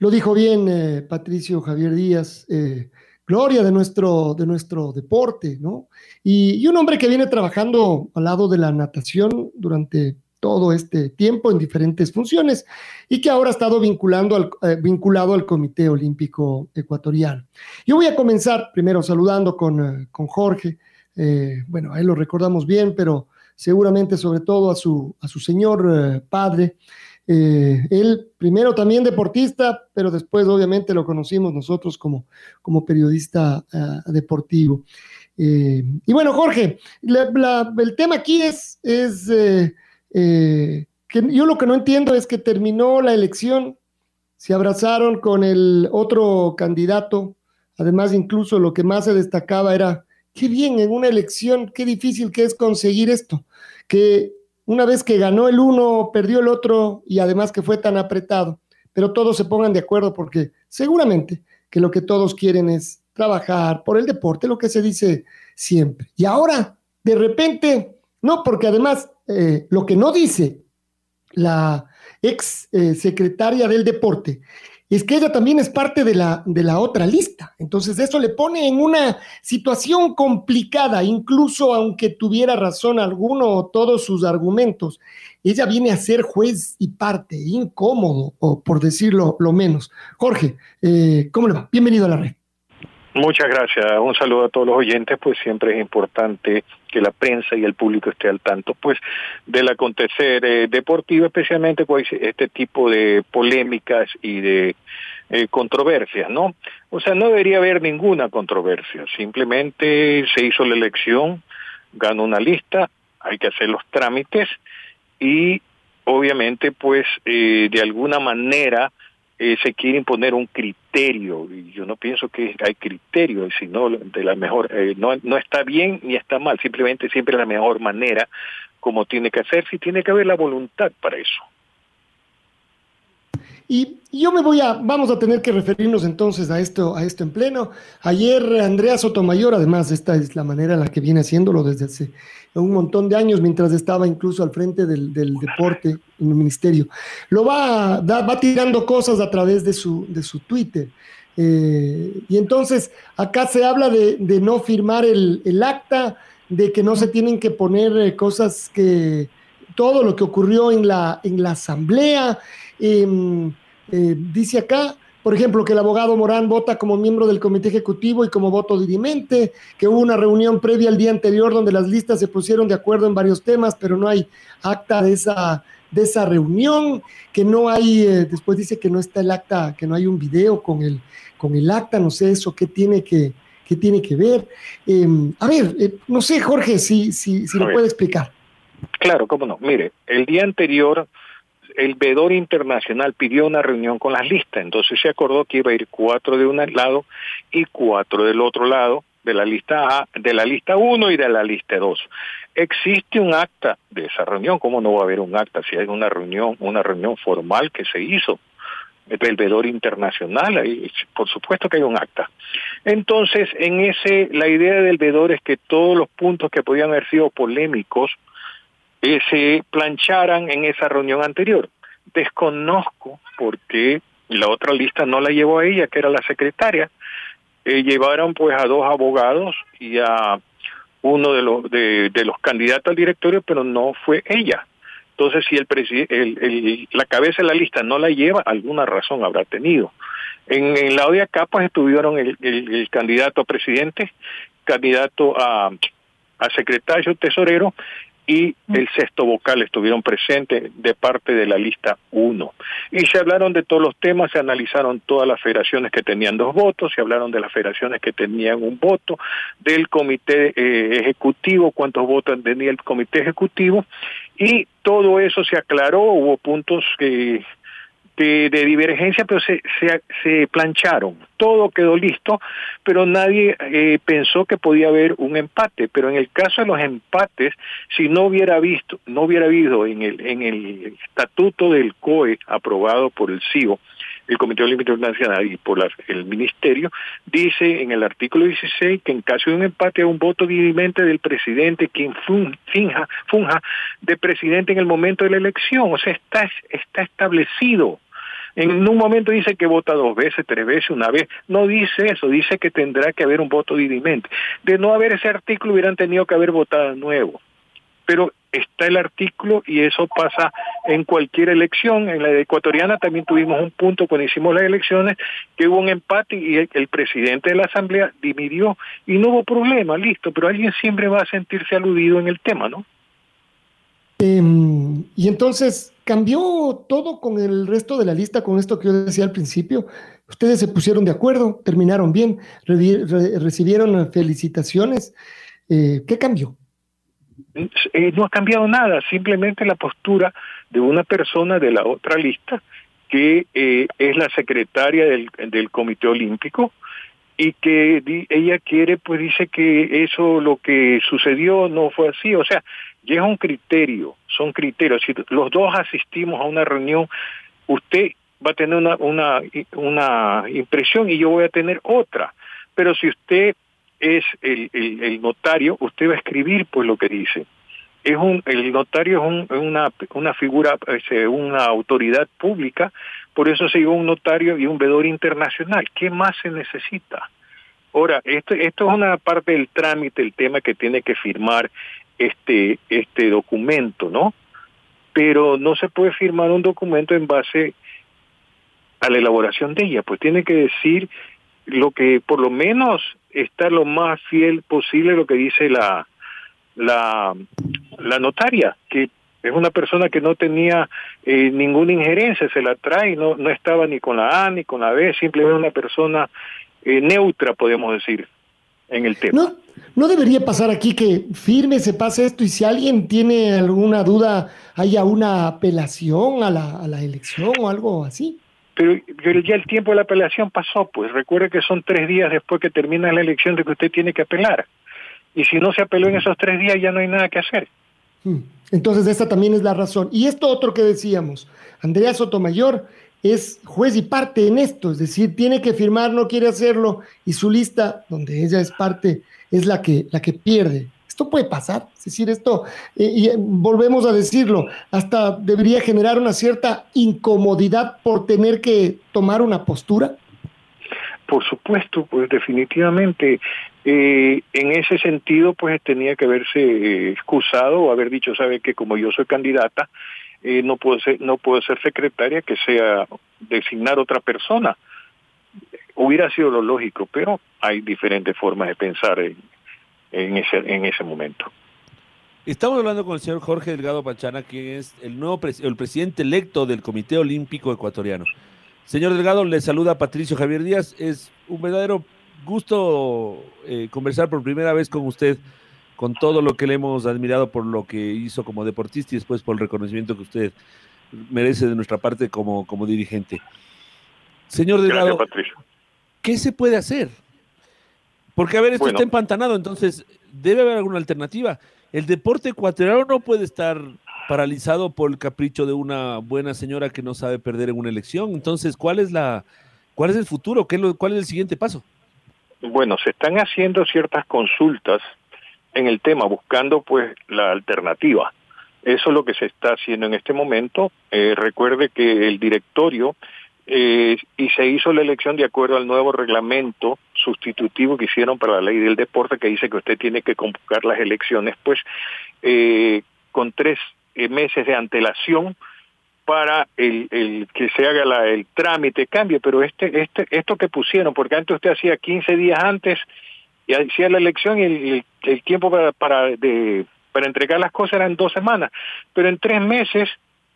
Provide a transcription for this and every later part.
lo dijo bien eh, Patricio Javier Díaz, eh, gloria de nuestro, de nuestro deporte, ¿no? Y, un hombre que viene trabajando al lado de la natación durante todo este tiempo en diferentes funciones y que ahora ha estado vinculando eh, vinculado al Comité Olímpico Ecuatoriano. Yo voy a comenzar primero saludando con, con Jorge. bueno, a él lo recordamos bien, pero seguramente sobre todo a su, a su señor padre, eh, él primero también deportista, pero después obviamente lo conocimos nosotros como, como periodista ah, deportivo. Eh, y bueno, Jorge, el tema aquí es, es eh, que yo lo que no entiendo es que terminó la elección, se abrazaron con el otro candidato, además incluso lo que más se destacaba era, qué bien en una elección, qué difícil que es conseguir esto, que una vez que ganó el uno, perdió el otro y además que fue tan apretado, pero todos se pongan de acuerdo porque seguramente que lo que todos quieren es trabajar por el deporte, lo que se dice siempre. Y ahora, de repente, no, porque además eh, lo que no dice la ex eh, secretaria del deporte es que ella también es parte de la, de la otra lista. Entonces eso le pone en una situación complicada, incluso aunque tuviera razón alguno o todos sus argumentos. Ella viene a ser juez y parte, incómodo, o por decirlo lo menos. Jorge, eh, ¿cómo le va? Bienvenido a la red. Muchas gracias. Un saludo a todos los oyentes, pues siempre es importante que la prensa y el público esté al tanto, pues, del acontecer eh, deportivo, especialmente con este tipo de polémicas y de eh, controversias, ¿no? O sea, no debería haber ninguna controversia. Simplemente se hizo la elección, ganó una lista, hay que hacer los trámites y, obviamente, pues, eh, de alguna manera eh, se quiere imponer un criterio y yo no pienso que hay criterio sino de la mejor eh, no no está bien ni está mal simplemente siempre la mejor manera como tiene que hacerse y tiene que haber la voluntad para eso y yo me voy a, vamos a tener que referirnos entonces a esto, a esto en pleno. Ayer Andrea Sotomayor, además, esta es la manera en la que viene haciéndolo desde hace un montón de años, mientras estaba incluso al frente del, deporte en el ministerio. Lo va, va tirando cosas a través de su, de su Twitter. Eh, y entonces acá se habla de, no firmar el, acta, de que no se tienen que poner eh, cosas que todo lo que ocurrió en la, en la asamblea. Em, eh, dice acá, por ejemplo, que el abogado Morán vota como miembro del comité ejecutivo y como voto dirimente, que hubo una reunión previa al día anterior donde las listas se pusieron de acuerdo en varios temas, pero no hay acta de esa, de esa reunión, que no hay, eh, después dice que no está el acta, que no hay un video con el, con el acta, no sé eso, qué tiene que, qué tiene que ver. Em, a ver, eh, no sé, Jorge, si, si, si lo puede explicar. Claro, cómo no. Mire, el día anterior el vedor internacional pidió una reunión con las listas, entonces se acordó que iba a ir cuatro de un lado y cuatro del otro lado de la lista A, de la lista 1 y de la lista 2. Existe un acta de esa reunión, ¿cómo no va a haber un acta si hay una reunión, una reunión formal que se hizo? El vedor internacional, ahí, por supuesto que hay un acta. Entonces, en ese, la idea del vedor es que todos los puntos que podían haber sido polémicos eh, se plancharan en esa reunión anterior. Desconozco por qué la otra lista no la llevó a ella, que era la secretaria. Eh, llevaron pues a dos abogados y a uno de los de, los candidatos al directorio, pero no fue ella. Entonces, si el, el, la cabeza de la lista no la lleva, alguna razón habrá tenido. En, el lado de acá, pues estuvieron el, el, candidato a presidente, candidato a secretario tesorero y el sexto vocal estuvieron presentes de parte de la lista 1. Y se hablaron de todos los temas, se analizaron todas las federaciones que tenían dos votos, se hablaron de las federaciones que tenían un voto, del comité eh, ejecutivo, cuántos votos tenía el comité ejecutivo, y todo eso se aclaró, hubo puntos que de, divergencia, pero se, se, plancharon. Todo quedó listo, pero nadie eh, pensó que podía haber un empate. Pero en el caso de los empates, si no hubiera visto, no hubiera habido en el, en el estatuto del COE aprobado por el CIO, el Comité Olímpico Internacional y por el Ministerio, dice en el artículo 16 que en caso de un empate a un voto dirimente del presidente quien finja, funja de presidente en el momento de la elección. O sea, está, está establecido. En un momento dice que vota dos veces, tres veces, una vez. No dice eso, dice que tendrá que haber un voto dirimente. De no haber ese artículo hubieran tenido que haber votado nuevo. Pero está el artículo y eso pasa en cualquier elección. En la ecuatoriana también tuvimos un punto cuando hicimos las elecciones que hubo un empate y el, presidente de la asamblea dimitió y no hubo problema, listo, pero alguien siempre va a sentirse aludido en el tema, ¿no? Em, y entonces cambió todo con el resto de la lista, con esto que yo decía al principio. Ustedes se pusieron de acuerdo, terminaron bien, recibieron felicitaciones. Eh, ¿Qué cambió? Eh, no ha cambiado nada, simplemente la postura de una persona de la otra lista, que eh, es la secretaria del, del Comité Olímpico, y que ella quiere, pues dice que eso lo que sucedió no fue así, o sea, y es un criterio, son criterios. Si los dos asistimos a una reunión, usted va a tener una, una, una impresión y yo voy a tener otra. Pero si usted es el, el, notario, usted va a escribir pues lo que dice. Es un, el notario es una, una figura, es una autoridad pública, por eso se dio un notario y un vedor internacional. ¿Qué más se necesita? Ahora, esto, esto es una parte del trámite, el tema que tiene que firmar este, este documento, ¿no? Pero no se puede firmar un documento en base a la elaboración de ella, pues tiene que decir lo que por lo menos está lo más fiel posible lo que dice la la, la notaria, que es una persona que no tenía eh, ninguna injerencia, se la trae, no, no estaba ni con la A ni con la B, simplemente una persona eh, neutra, podemos decir, en el tema. ¿No debería pasar aquí que firme, se pase esto y si alguien tiene alguna duda, haya una apelación a la, a la elección o algo así? Pero, ya el tiempo de la apelación pasó, pues recuerde que son tres días después que termina la elección de que usted tiene que apelar. Y si no se apeló en esos tres días ya no hay nada que hacer. Hmm. Entonces esta también es la razón. Y esto otro que decíamos, Andrea Sotomayor es juez y parte en esto, es decir, tiene que firmar, no quiere hacerlo, y su lista, donde ella es parte, es la que, la que pierde. Esto puede pasar, es decir, esto, eh, y eh, volvemos a decirlo, hasta debería generar una cierta incomodidad por tener que tomar una postura. Por supuesto, pues definitivamente, eh, en ese sentido, pues tenía que haberse excusado o haber dicho, sabe que como yo soy candidata, no puedo ser no puedo ser secretaria que sea designar otra persona hubiera sido lo lógico pero hay diferentes formas de pensar en, ese en ese momento Estamos hablando con el señor Jorge Delgado Pachana, que es el nuevo el presidente electo del Comité Olímpico Ecuatoriano. Señor Delgado, le saluda Patricio Javier Díaz. Es un verdadero gusto eh, conversar por primera vez con usted con todo lo que le hemos admirado por lo que hizo como deportista y después por el reconocimiento que usted merece de nuestra parte como, como dirigente. Señor Delgado, ¿qué se puede hacer? Porque, a ver, esto está empantanado, entonces debe haber alguna alternativa. El deporte ecuatoriano no puede estar paralizado por el capricho de una buena señora que no sabe perder en una elección. Entonces, ¿cuál es la, cuál es el futuro? ¿Qué ¿Cuál es el siguiente paso? Bueno, se están haciendo ciertas consultas en el tema, buscando pues la alternativa. Eso es lo que se está haciendo en este momento. Eh, recuerde que el directorio eh, y se hizo la elección de acuerdo al nuevo reglamento sustitutivo que hicieron para la ley del deporte que dice que usted tiene que convocar las elecciones pues eh, con tres meses de antelación para el, el que se haga la, el trámite cambio pero este este esto que pusieron porque antes usted hacía 15 días antes y hacía la elección y el, tiempo para, Para entregar las cosas eran dos semanas, pero en tres meses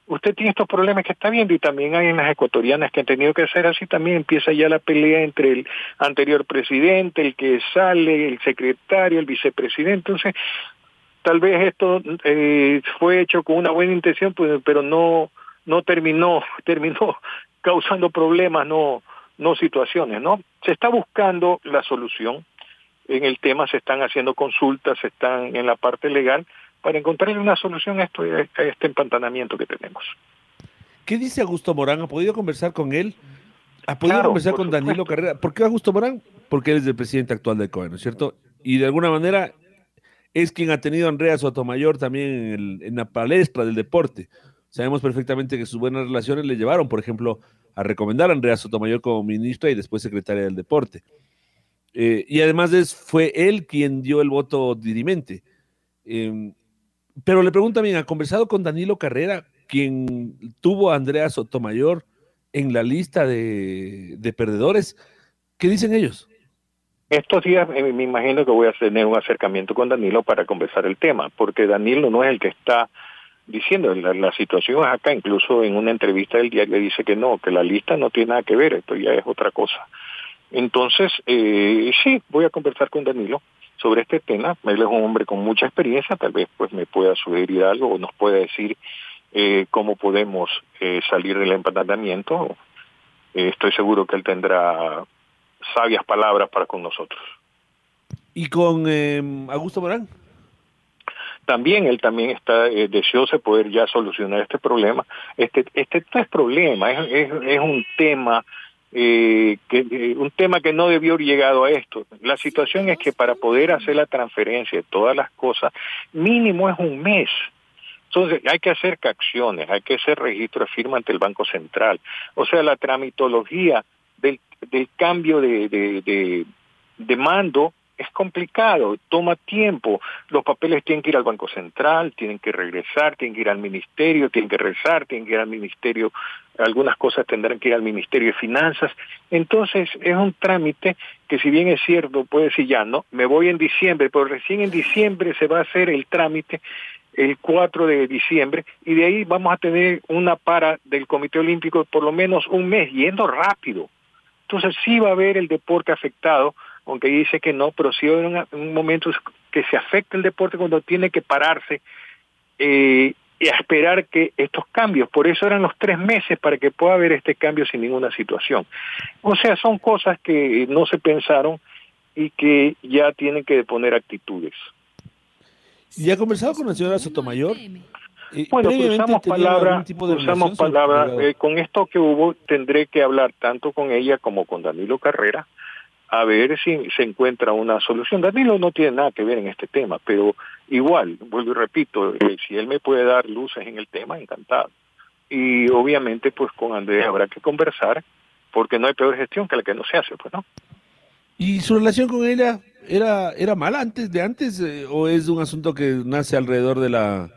usted tiene estos problemas que está viendo y también hay en las ecuatorianas que han tenido que hacer así, también empieza ya la pelea entre el anterior presidente, el que sale, el secretario, el vicepresidente. Entonces, tal vez esto eh, fue hecho con una buena intención, pues, pero no no terminó terminó causando problemas, no no situaciones, ¿no? Se está buscando la solución. En el tema se están haciendo consultas, se están en la parte legal para encontrar una solución a, esto, a este empantanamiento que tenemos. ¿Qué dice Augusto Morán? ¿Ha podido conversar con él? ¿Ha podido conversar con Danilo Carrera? ¿Por qué Augusto Morán? Porque él es el presidente actual del COE, ¿no es cierto? Y de alguna manera es quien ha tenido a Andrea Sotomayor también en, el, en la palestra del deporte. Sabemos perfectamente que sus buenas relaciones le llevaron, por ejemplo, a recomendar a Andrea Sotomayor como ministra y después secretaria del deporte. Eh, y además es, fue él quien dio el voto dirimente. Eh, pero le pregunto también, ¿ha conversado con Danilo Carrera, quien tuvo a Andrea Sotomayor en la lista de, de perdedores? ¿Qué dicen ellos? Estos días eh, me imagino que voy a tener un acercamiento con Danilo para conversar el tema, porque Danilo no es el que está diciendo la, la, situación es acá, incluso en una entrevista del diario dice que no, que la lista no tiene nada que ver, esto ya es otra cosa. Entonces, eh, sí, voy a conversar con Danilo sobre este tema. Él es un hombre con mucha experiencia, tal vez pues me pueda sugerir algo o nos pueda decir eh, cómo podemos eh, salir del empantanamiento. Eh, estoy seguro que él tendrá sabias palabras para con nosotros. ¿Y con Augusto Morán? También él también está deseoso de poder ya solucionar este problema. Este, este no es problema, es, es, es un tema eh, que, eh, un tema que no debió haber llegado a esto. La situación es que para poder hacer la transferencia de todas las cosas, mínimo es un mes. Entonces hay que hacer acciones, hay que hacer registro de firma ante el Banco Central. O sea, la tramitología del, del cambio de, de, de, de mando es complicado, toma tiempo. Los papeles tienen que ir al Banco Central, tienen que regresar, tienen que ir al Ministerio, tienen que regresar, tienen que ir al Ministerio, algunas cosas tendrán que ir al Ministerio de Finanzas. Entonces es un trámite que si bien es cierto, puede decir ya, no, me voy en diciembre, pero recién en diciembre se va a hacer el trámite el 4 de diciembre y de ahí vamos a tener una para del Comité Olímpico por lo menos un mes, yendo rápido. Entonces sí va a haber el deporte afectado, aunque dice que no, pero sí hay un, un momento que se afecta el deporte cuando tiene que pararse eh, y a esperar que estos cambios, por eso eran los tres meses para que pueda haber este cambio sin ninguna situación. O sea, son cosas que no se pensaron y que ya tienen que poner actitudes. ¿Y ha conversado con la señora Sotomayor? Bueno, usamos palabra, usamos palabra, eh, con esto que hubo tendré que hablar tanto con ella como con Danilo Carrera a ver si se encuentra una solución. Danilo no tiene nada que ver en este tema, pero igual, vuelvo y repito, eh, si él me puede dar luces en el tema, encantado. Y obviamente pues con Andrés habrá que conversar, porque no hay peor gestión que la que no se hace, pues no. ¿Y su relación con ella era, era mala antes de antes eh, o es un asunto que nace alrededor de la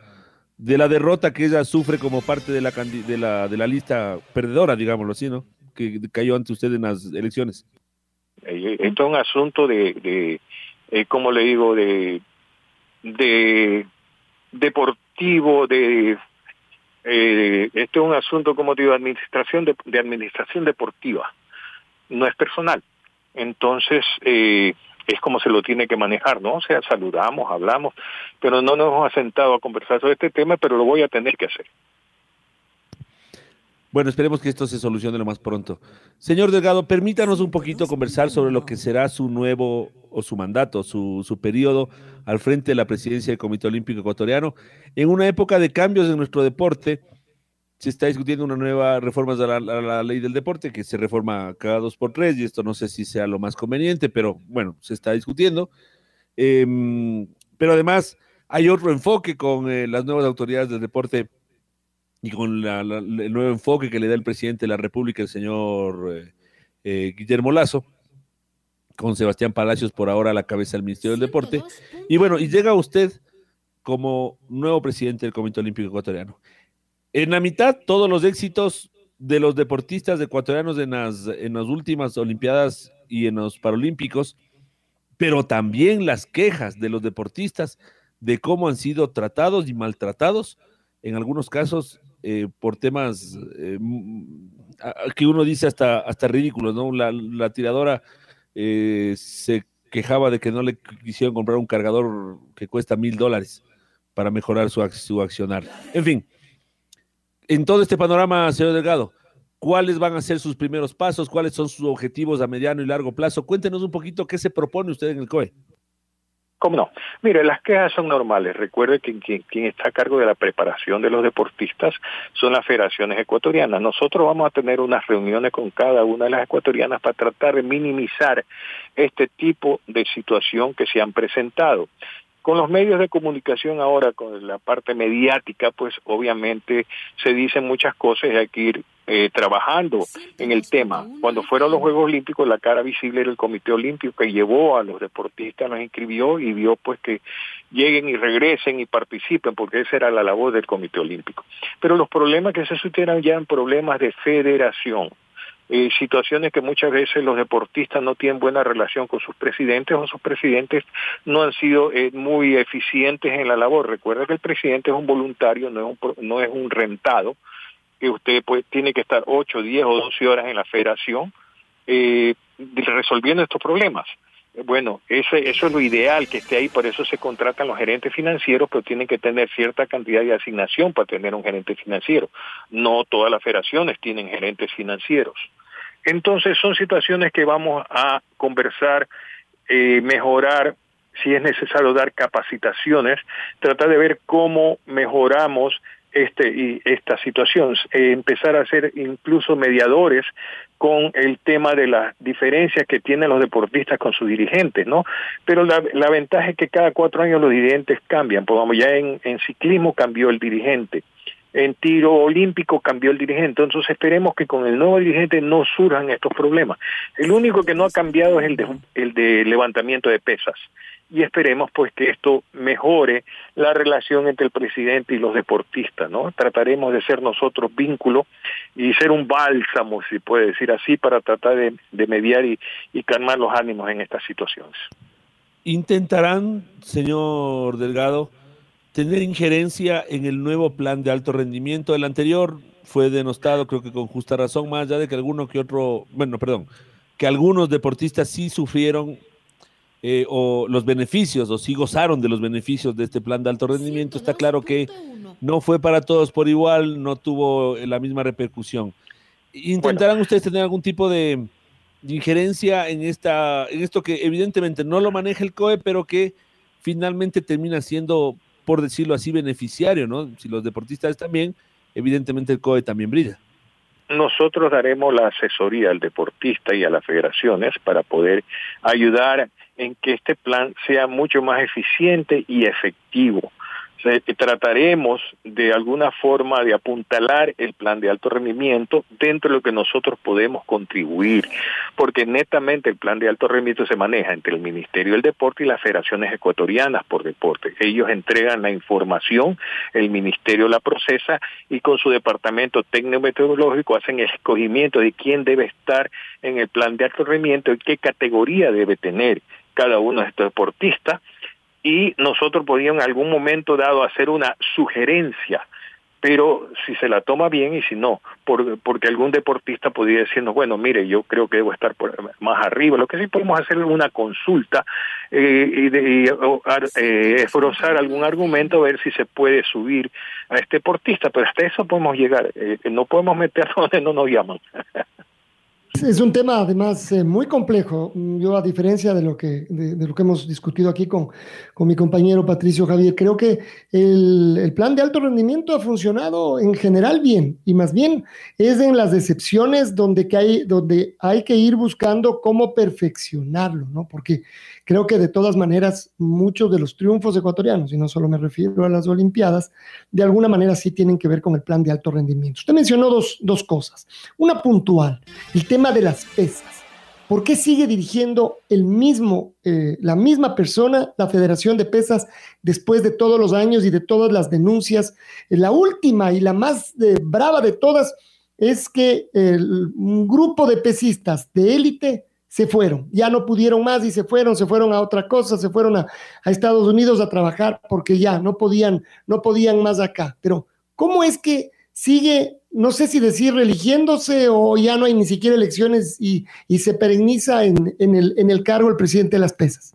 de la derrota que ella sufre como parte de la de la, de la lista perdedora, digámoslo así, ¿no? Que cayó ante usted en las elecciones. Esto es un asunto de, de eh, como le digo, de, de deportivo, de eh, esto es un asunto, como digo, administración de, de administración deportiva, no es personal. Entonces, eh, es como se lo tiene que manejar, ¿no? O sea, saludamos, hablamos, pero no nos hemos sentado a conversar sobre este tema, pero lo voy a tener que hacer. Bueno, esperemos que esto se solucione lo más pronto. Señor Delgado, permítanos un poquito conversar sobre lo que será su nuevo o su mandato, su, su periodo al frente de la presidencia del Comité Olímpico Ecuatoriano. En una época de cambios en nuestro deporte, se está discutiendo una nueva reforma de la, ley del deporte que se reforma cada dos por tres y esto no sé si sea lo más conveniente, pero bueno, se está discutiendo. Eh, pero además hay otro enfoque con eh, las nuevas autoridades del deporte y con la, la, el nuevo enfoque que le da el presidente de la República, el señor eh, eh, Guillermo Lazo, con Sebastián Palacios por ahora a la cabeza del Ministerio del Deporte. Y bueno, y llega usted como nuevo presidente del Comité Olímpico Ecuatoriano. En la mitad, todos los éxitos de los deportistas ecuatorianos en las, en las últimas Olimpiadas y en los Paralímpicos, pero también las quejas de los deportistas de cómo han sido tratados y maltratados, en algunos casos eh, por temas eh, que uno dice hasta, hasta ridículos, ¿no? La, tiradora eh, se quejaba de que no le quisieron comprar un cargador que cuesta mil dólares para mejorar su, su accionar. En fin, en todo este panorama, señor Delgado, ¿cuáles van a ser sus primeros pasos? ¿Cuáles son sus objetivos a mediano y largo plazo? Cuéntenos un poquito qué se propone usted en el COE. ¿Cómo no? Mire, las quejas son normales. Recuerde que quien, está a cargo de la preparación de los deportistas son las federaciones ecuatorianas. Nosotros vamos a tener unas reuniones con cada una de las ecuatorianas para tratar de minimizar este tipo de situación que se han presentado. Con los medios de comunicación ahora, con la parte mediática, pues obviamente se dicen muchas cosas y hay que ir eh, trabajando en el tema. Cuando fueron los Juegos Olímpicos, la cara visible era el Comité Olímpico que llevó a los deportistas, los inscribió y vio pues que lleguen y regresen y participen, porque esa era la labor del Comité Olímpico. Pero los problemas que se supieran ya en problemas de federación eh, situaciones que muchas veces los deportistas no tienen buena relación con sus presidentes o sus presidentes no han sido eh, muy eficientes en la labor. Recuerda que el presidente es un voluntario, no es un, no es un rentado, que usted pues tiene que estar 8, 10 o 12 horas en la federación eh, resolviendo estos problemas. Bueno, ese, eso es lo ideal que esté ahí, por eso se contratan los gerentes financieros, pero tienen que tener cierta cantidad de asignación para tener un gerente financiero. No todas las federaciones tienen gerentes financieros. Entonces son situaciones que vamos a conversar, eh, mejorar, si es necesario dar capacitaciones, tratar de ver cómo mejoramos este y esta situación, eh, empezar a ser incluso mediadores con el tema de las diferencias que tienen los deportistas con sus dirigentes, ¿no? Pero la, ventaja es que cada cuatro años los dirigentes cambian, pues vamos, ya en ciclismo cambió el dirigente, en tiro olímpico cambió el dirigente, entonces esperemos que con el nuevo dirigente no surjan estos problemas. El único que no ha cambiado es el de, el de levantamiento de pesas y esperemos pues que esto mejore la relación entre el presidente y los deportistas, ¿no? Trataremos de ser nosotros vínculo y ser un bálsamo, si puede decir así, para tratar de, mediar y, y calmar los ánimos en estas situaciones. ¿Intentarán, señor Delgado, tener injerencia en el nuevo plan de alto rendimiento? El anterior fue denostado, creo que con justa razón, más allá de que alguno que otro, bueno, perdón, que algunos deportistas sí sufrieron eh, o los beneficios o sí gozaron de los beneficios de este plan de alto rendimiento, está claro que no fue para todos por igual, no tuvo la misma repercusión. ¿Intentarán ustedes tener algún tipo de, injerencia en, esta, en esto que evidentemente no lo maneja el COE, pero que finalmente termina siendo, por decirlo así, beneficiario, ¿no? Si los deportistas están bien, evidentemente el COE también brilla. Nosotros daremos la asesoría al deportista y a las federaciones para poder ayudar en que este plan sea mucho más eficiente y efectivo. Trataremos de alguna forma de apuntalar el plan de alto rendimiento dentro de lo que nosotros podemos contribuir, porque netamente el plan de alto rendimiento se maneja entre el Ministerio del Deporte y las federaciones ecuatorianas por deporte. Ellos entregan la información, el Ministerio la procesa y con su departamento técnico-meteorológico hacen el escogimiento de quién debe estar en el plan de alto rendimiento y qué categoría debe tener cada uno de estos deportistas y nosotros podíamos en algún momento dado hacer una sugerencia, pero si se la toma bien y si no, por, porque algún deportista podría decirnos, bueno, mire, yo creo que debo estar más arriba, lo que sí podemos hacer es una consulta eh, y, de, eh, esforzar algún argumento, a ver si se puede subir a este deportista, pero hasta eso podemos llegar, eh, no podemos meternos donde no nos llaman. Es un tema además eh, muy complejo. Yo a diferencia de lo que, de, lo que hemos discutido aquí con, con, mi compañero Patricio Javier, creo que el, el, plan de alto rendimiento ha funcionado en general bien y más bien es en las excepciones donde, que hay, donde hay que ir buscando cómo perfeccionarlo, ¿no? Porque Creo que de todas maneras muchos de los triunfos ecuatorianos, y no solo me refiero a las Olimpiadas, de alguna manera sí tienen que ver con el plan de alto rendimiento. Usted mencionó dos, dos cosas. Una puntual, el tema de las pesas. ¿Por qué sigue dirigiendo el mismo, eh, la misma persona la Federación de Pesas después de todos los años y de todas las denuncias? La última y la más eh, brava de todas es que un grupo de pesistas de élite se fueron, ya no pudieron más y se fueron, se fueron a otra cosa, se fueron a, a, Estados Unidos a trabajar porque ya no podían, no podían más acá. Pero, ¿cómo es que sigue, no sé si decir religiéndose o ya no hay ni siquiera elecciones y, y se perenniza en, en, el, en el cargo el presidente de las pesas?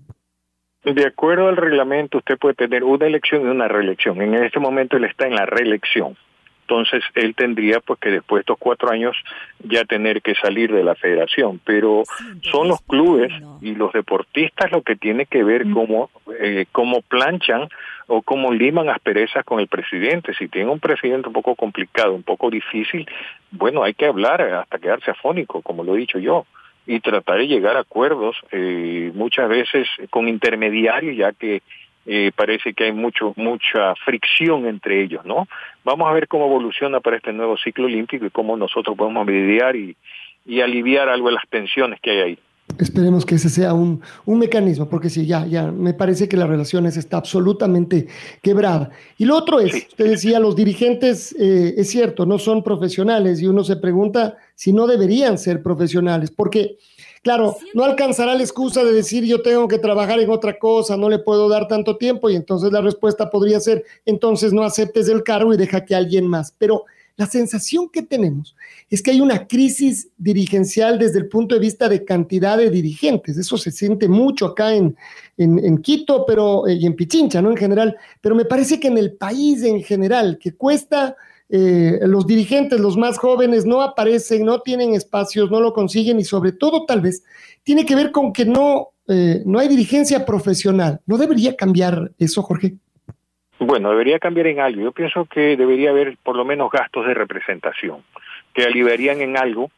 De acuerdo al reglamento, usted puede tener una elección y una reelección. En este momento él está en la reelección entonces él tendría pues que después de estos cuatro años ya tener que salir de la federación, pero son los clubes y los deportistas lo que tiene que ver cómo, eh, cómo planchan o cómo liman asperezas con el presidente. Si tiene un presidente un poco complicado, un poco difícil, bueno, hay que hablar hasta quedarse afónico, como lo he dicho yo y tratar de llegar a acuerdos, eh, muchas veces con intermediarios, ya que eh, parece que hay mucho mucha fricción entre ellos, ¿no? Vamos a ver cómo evoluciona para este nuevo ciclo olímpico y cómo nosotros podemos mediar y, y aliviar algo de las tensiones que hay ahí. Esperemos que ese sea un, un, mecanismo, porque sí, ya, ya, me parece que la relación está absolutamente quebrada. Y lo otro es, usted decía, los dirigentes, eh, es cierto, no son profesionales y uno se pregunta si no deberían ser profesionales, porque Claro, no alcanzará la excusa de decir yo tengo que trabajar en otra cosa, no le puedo dar tanto tiempo y entonces la respuesta podría ser, entonces no aceptes el cargo y deja que alguien más. Pero la sensación que tenemos es que hay una crisis dirigencial desde el punto de vista de cantidad de dirigentes. Eso se siente mucho acá en, en, Quito pero, eh, y en Pichincha, ¿no? En general. Pero me parece que en el país en general, que cuesta eh, los dirigentes, los más jóvenes, no aparecen, no tienen espacios, no lo consiguen y sobre todo tal vez tiene que ver con que no, eh, no hay dirigencia profesional. ¿No debería cambiar eso, Jorge? Bueno, debería cambiar en algo. Yo pienso que debería haber por lo menos gastos de representación que aliviarían en algo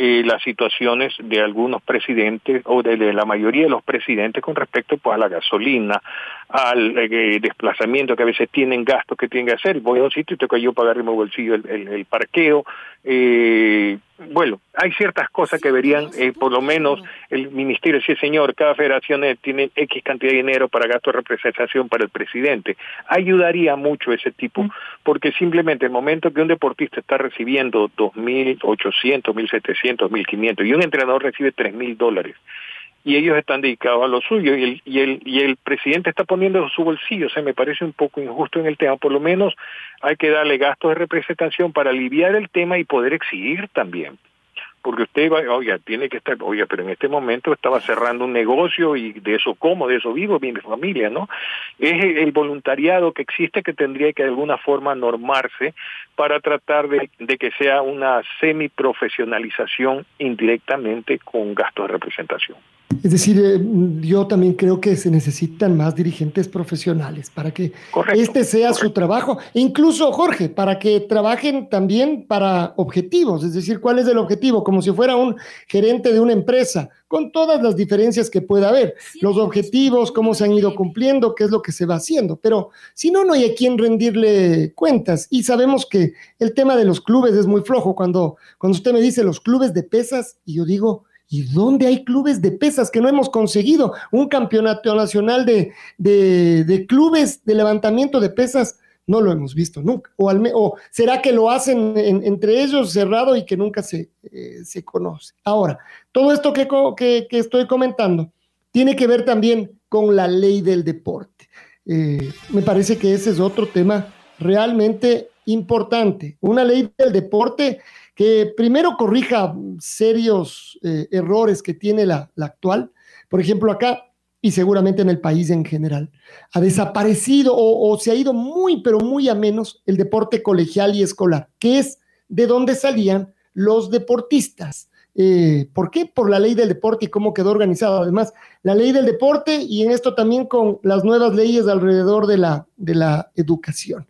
eh, las situaciones de algunos presidentes o de, la mayoría de los presidentes con respecto pues, a la gasolina, al eh, desplazamiento que a veces tienen gastos que tienen que hacer. Voy a un sitio y tengo que yo pagar en mi bolsillo el, el, parqueo. Eh, bueno, hay ciertas cosas que verían, eh, por lo menos el ministerio, sí señor, cada federación tiene X cantidad de dinero para gasto de representación para el presidente. Ayudaría mucho ese tipo, porque simplemente el momento que un deportista está recibiendo 2.800, 1.700, 1.500 y un entrenador recibe 3.000 dólares, y ellos están dedicados a lo suyo y el, y el, y el presidente está poniendo su bolsillo. O sea, me parece un poco injusto en el tema. Por lo menos hay que darle gastos de representación para aliviar el tema y poder exigir también. Porque usted va, oiga, tiene que estar, oiga, pero en este momento estaba cerrando un negocio y de eso como, de eso vivo, mi familia, ¿no? Es el voluntariado que existe que tendría que de alguna forma normarse para tratar de, de que sea una semiprofesionalización indirectamente con gastos de representación. Es decir, eh, yo también creo que se necesitan más dirigentes profesionales para que este sea su trabajo. E incluso, Jorge, para que trabajen también para objetivos. Es decir, ¿cuál es el objetivo? Como si fuera un gerente de una empresa, con todas las diferencias que pueda haber. Los objetivos, cómo se han ido cumpliendo, qué es lo que se va haciendo. Pero si no, no hay a quien rendirle cuentas. Y sabemos que el tema de los clubes es muy flojo. Cuando, cuando usted me dice los clubes de pesas, y yo digo, ¿Y dónde hay clubes de pesas que no hemos conseguido? Un campeonato nacional de, de, clubes de levantamiento de pesas no lo hemos visto nunca. O, al, o será que lo hacen entre ellos cerrado y que nunca se, eh, se conoce. Ahora, todo esto que, que, estoy comentando tiene que ver también con la ley del deporte. Eh, me parece que ese es otro tema realmente importante. Una ley del deporte que primero corrija serios eh, errores que tiene la, actual. Por ejemplo, acá y seguramente en el país en general, ha desaparecido o, se ha ido muy, pero muy a menos el deporte colegial y escolar, que es de donde salían los deportistas. Eh, ¿Por qué? Por la ley del deporte y cómo quedó organizado. Además, la ley del deporte y en esto también con las nuevas leyes alrededor de la, de la educación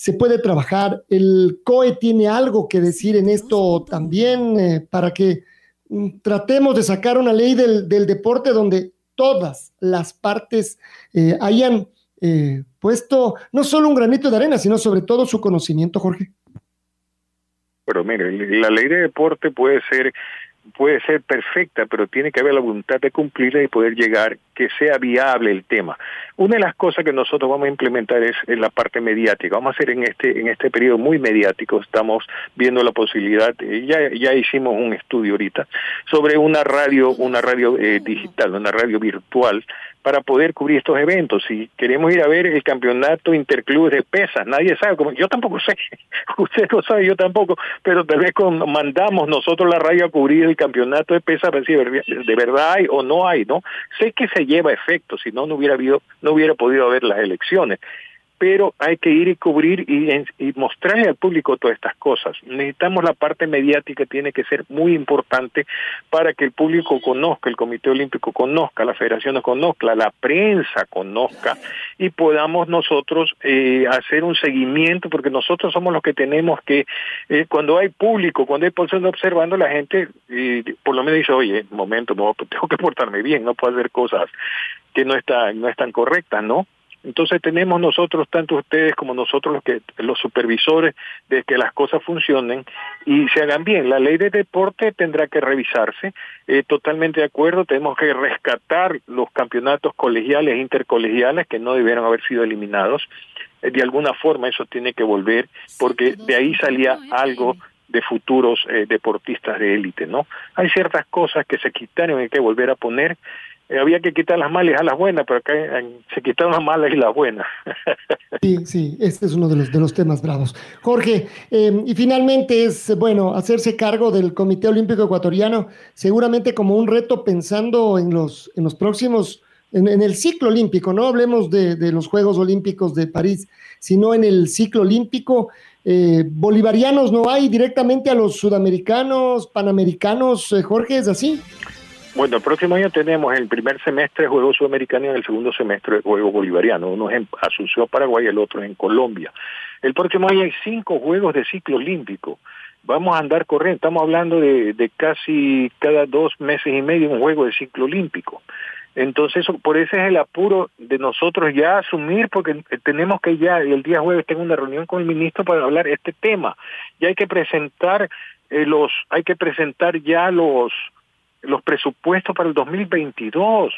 se puede trabajar. El COE tiene algo que decir en esto también eh, para que mm, tratemos de sacar una ley del, deporte donde todas las partes eh, hayan eh, puesto no solo un granito de arena, sino sobre todo su conocimiento, Jorge. Pero mire, la ley de deporte puede ser puede ser perfecta, pero tiene que haber la voluntad de cumplirla y poder llegar, que sea viable el tema. Una de las cosas que nosotros vamos a implementar es en la parte mediática. Vamos a hacer en este en este periodo muy mediático, estamos viendo la posibilidad, eh, ya ya hicimos un estudio ahorita sobre una radio una radio eh, digital, una radio virtual para poder cubrir estos eventos. Si queremos ir a ver el campeonato interclubes de pesas, nadie sabe, como yo tampoco sé, usted no sabe, yo tampoco, pero tal vez con, mandamos nosotros la radio a cubrir el campeonato de pesas, a ver si de verdad hay o no hay, ¿no? Sé que se lleva efecto, si no, no hubiera habido, no hubiera podido haber las elecciones pero hay que ir y cubrir y, y, mostrarle al público todas estas cosas. Necesitamos la parte mediática, tiene que ser muy importante para que el público conozca, el Comité Olímpico conozca, la Federación conozca, la prensa conozca y podamos nosotros eh, hacer un seguimiento, porque nosotros somos los que tenemos que, eh, cuando hay público, cuando hay personas observando, la gente eh, por lo menos dice, oye, momento, tengo que portarme bien, no puedo hacer cosas que no, está, no están correctas, ¿no? Entonces tenemos nosotros, tanto ustedes como nosotros los que los supervisores, de que las cosas funcionen y se hagan bien. La ley de deporte tendrá que revisarse. Eh, totalmente de acuerdo, tenemos que rescatar los campeonatos colegiales e intercolegiales que no debieron haber sido eliminados. Eh, de alguna forma eso tiene que volver porque de ahí salía algo de futuros eh, deportistas de élite, ¿no? Hay ciertas cosas que se quitaron y hay que volver a poner eh, había que quitar las malas a las buenas, pero acá se quitaron las malas y las buenas. sí, sí, este es uno de los, de los temas bravos. Jorge, em, y finalmente es, bueno, hacerse cargo del Comité Olímpico Ecuatoriano, seguramente como un reto pensando en los, en los próximos, en, el ciclo olímpico, no hablemos de, de, los Juegos Olímpicos de París, sino en el ciclo olímpico. Eh, bolivarianos no hay directamente a los sudamericanos, panamericanos, eh, Jorge, ¿es así? Bueno, el próximo año tenemos el primer semestre Juegos Sudamericanos y el segundo semestre Juegos Bolivarianos. Uno es en Asunción, Paraguay, y el otro en Colombia. El próximo año hay cinco Juegos de ciclo olímpico. Vamos a andar corriendo, estamos hablando de, de casi cada dos meses y medio un juego de ciclo olímpico. Entonces, por eso es el apuro de nosotros ya asumir, porque tenemos que ya, el día jueves tengo una reunión con el ministro para hablar este tema. Ya hay que presentar eh, los, hay que presentar ya los, los presupuestos para el 2022.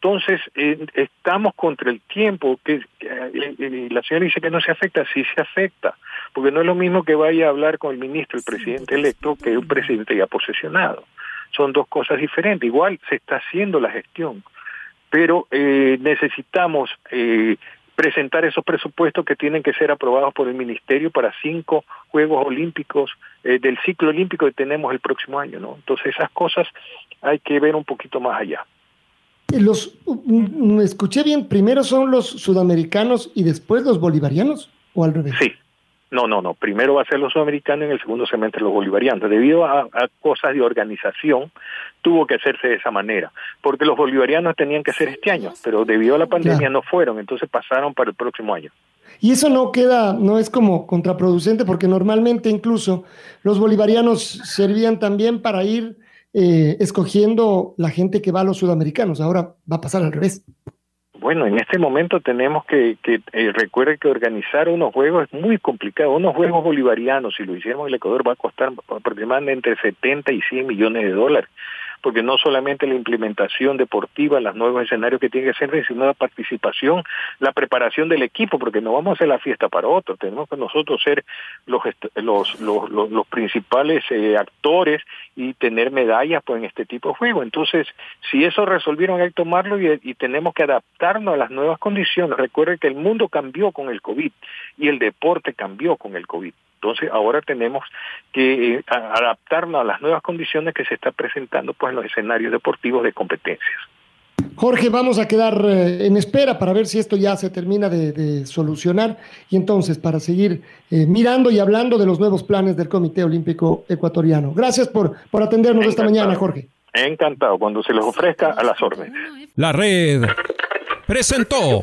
Entonces, eh, estamos contra el tiempo, que eh, la señora dice que no se afecta, sí se afecta, porque no es lo mismo que vaya a hablar con el ministro, el presidente electo, que un presidente ya posesionado. Son dos cosas diferentes. Igual se está haciendo la gestión, pero eh, necesitamos eh, presentar esos presupuestos que tienen que ser aprobados por el Ministerio para cinco Juegos Olímpicos eh, del ciclo olímpico que tenemos el próximo año, ¿no? Entonces esas cosas hay que ver un poquito más allá. Los, mm, ¿Me escuché bien? ¿Primero son los sudamericanos y después los bolivarianos? ¿O al revés? Sí, no, no, no. Primero va a ser los sudamericanos y en el segundo semestre los bolivarianos. Debido a, cosas de organización, tuvo que hacerse de esa manera. Porque los bolivarianos tenían que ser este año, pero debido a la pandemia no fueron, entonces pasaron para el próximo año. Y eso no queda, no es como contraproducente, porque normalmente incluso los bolivarianos servían también para ir eh, escogiendo la gente que va a los sudamericanos. Ahora va a pasar al revés. Bueno, en este momento tenemos que, que eh, recuerde que organizar unos juegos es muy complicado. Unos juegos bolivarianos, si lo hiciéramos en el Ecuador, va a costar aproximadamente entre 70 y 100 millones de dólares porque no solamente la implementación deportiva, los nuevos escenarios que tiene que ser, sino la participación, la preparación del equipo, porque no vamos a hacer la fiesta para otros, tenemos que nosotros ser los, los, los, principales eh, actores y tener medallas pues, en este tipo de juego. Entonces, si eso resolvieron, hay que tomarlo y, y tenemos que adaptarnos a las nuevas condiciones. Recuerde que el mundo cambió con el COVID y el deporte cambió con el COVID. Entonces ahora tenemos que eh, adaptarnos a las nuevas condiciones que se están presentando pues, en los escenarios deportivos de competencias. Jorge, vamos a quedar eh, en espera para ver si esto ya se termina de, solucionar y entonces para seguir eh, mirando y hablando de los nuevos planes del Comité Olímpico Ecuatoriano. Gracias por, por atendernos esta mañana, Jorge. Encantado, cuando se les ofrezca a las órdenes. La red presentó